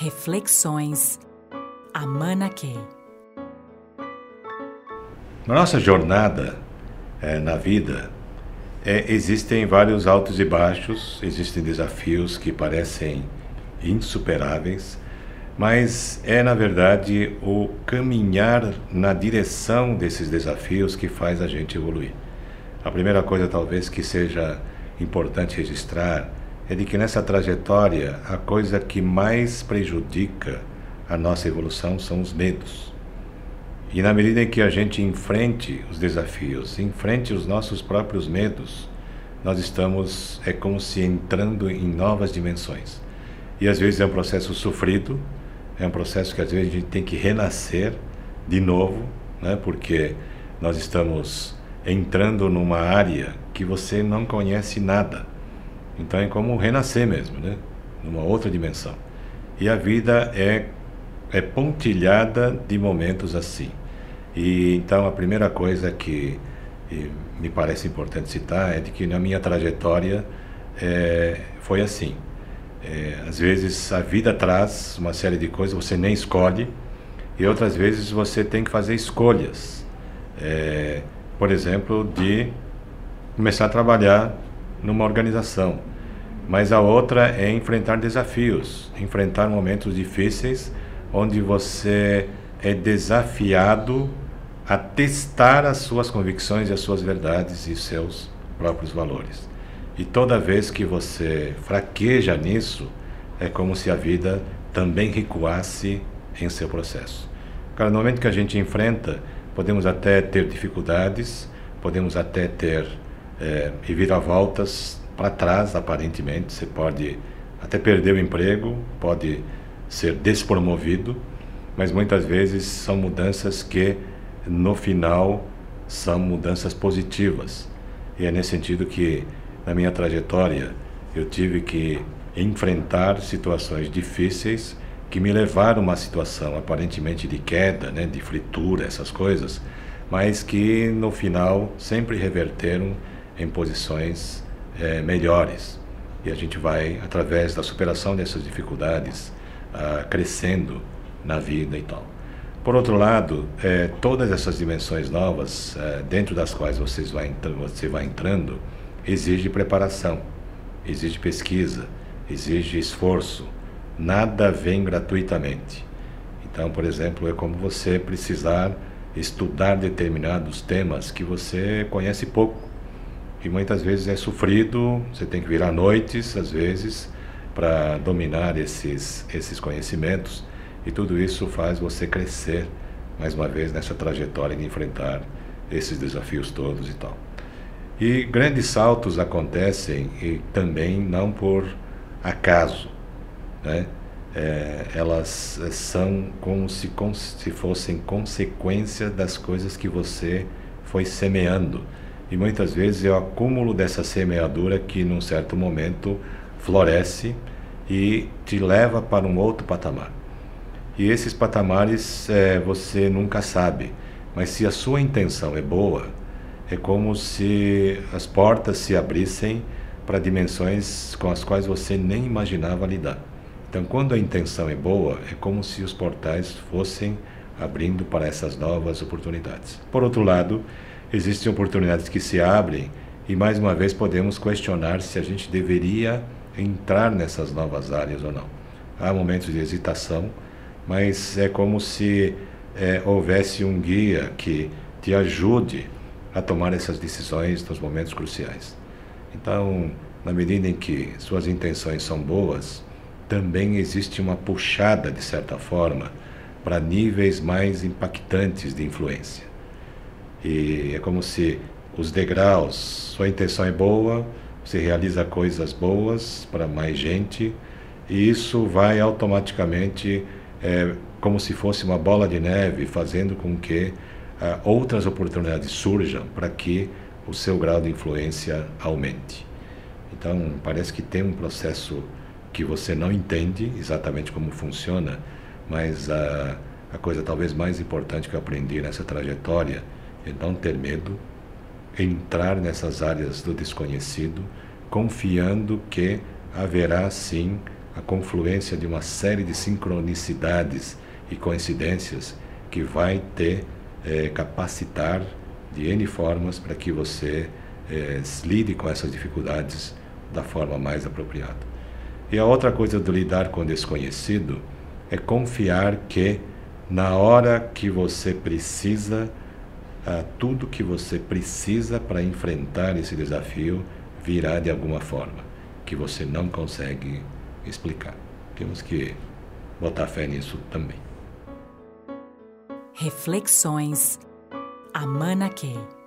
Reflexões Amana Key. Na nossa jornada é, na vida, é, existem vários altos e baixos, existem desafios que parecem insuperáveis, mas é na verdade o caminhar na direção desses desafios que faz a gente evoluir. A primeira coisa, talvez, que seja importante registrar é de que nessa trajetória a coisa que mais prejudica a nossa evolução são os medos. E na medida em que a gente enfrente os desafios, enfrente os nossos próprios medos, nós estamos, é como se entrando em novas dimensões. E às vezes é um processo sofrido, é um processo que às vezes a gente tem que renascer de novo, né? porque nós estamos entrando numa área que você não conhece nada então é como renascer mesmo, né? Numa outra dimensão. E a vida é, é pontilhada de momentos assim. E então a primeira coisa que me parece importante citar é de que na minha trajetória é, foi assim. É, às vezes a vida traz uma série de coisas, você nem escolhe, e outras vezes você tem que fazer escolhas. É, por exemplo, de começar a trabalhar numa organização. Mas a outra é enfrentar desafios, enfrentar momentos difíceis onde você é desafiado a testar as suas convicções e as suas verdades e seus próprios valores. E toda vez que você fraqueja nisso, é como se a vida também recuasse em seu processo. Cara, no momento que a gente enfrenta, podemos até ter dificuldades, podemos até ter é, reviravoltas para trás, aparentemente. Você pode até perder o emprego, pode ser despromovido, mas muitas vezes são mudanças que, no final, são mudanças positivas. E é nesse sentido que, na minha trajetória, eu tive que enfrentar situações difíceis que me levaram a uma situação aparentemente de queda, né, de fritura, essas coisas, mas que no final sempre reverteram em posições é, melhores. E a gente vai, através da superação dessas dificuldades, ah, crescendo na vida e tal. Por outro lado, é, todas essas dimensões novas, é, dentro das quais vocês vai, você vai entrando, exige preparação, exige pesquisa, exige esforço. Nada vem gratuitamente. Então, por exemplo, é como você precisar estudar determinados temas que você conhece pouco que muitas vezes é sofrido, você tem que virar noites, às vezes, para dominar esses, esses conhecimentos, e tudo isso faz você crescer, mais uma vez, nessa trajetória de enfrentar esses desafios todos e tal. E grandes saltos acontecem e também não por acaso, né? É, elas são como se, como se fossem consequência das coisas que você foi semeando e muitas vezes é o acúmulo dessa semeadura que, num certo momento, floresce e te leva para um outro patamar. E esses patamares é, você nunca sabe, mas se a sua intenção é boa, é como se as portas se abrissem para dimensões com as quais você nem imaginava lidar. Então, quando a intenção é boa, é como se os portais fossem abrindo para essas novas oportunidades. Por outro lado, existem oportunidades que se abrem e mais uma vez podemos questionar se a gente deveria entrar nessas novas áreas ou não. Há momentos de hesitação, mas é como se é, houvesse um guia que te ajude a tomar essas decisões nos momentos cruciais. Então, na medida em que suas intenções são boas, também existe uma puxada, de certa forma, para níveis mais impactantes de influência. E é como se os degraus, sua intenção é boa, você realiza coisas boas para mais gente, e isso vai automaticamente, é, como se fosse uma bola de neve, fazendo com que é, outras oportunidades surjam para que o seu grau de influência aumente. Então, parece que tem um processo que você não entende exatamente como funciona, mas a, a coisa talvez mais importante que eu aprendi nessa trajetória é não ter medo, entrar nessas áreas do desconhecido, confiando que haverá sim a confluência de uma série de sincronicidades e coincidências que vai te é, capacitar de N formas para que você é, lide com essas dificuldades da forma mais apropriada. E a outra coisa de lidar com o desconhecido é confiar que na hora que você precisa, ah, tudo que você precisa para enfrentar esse desafio virá de alguma forma que você não consegue explicar. Temos que botar fé nisso também. Reflexões Amana Key.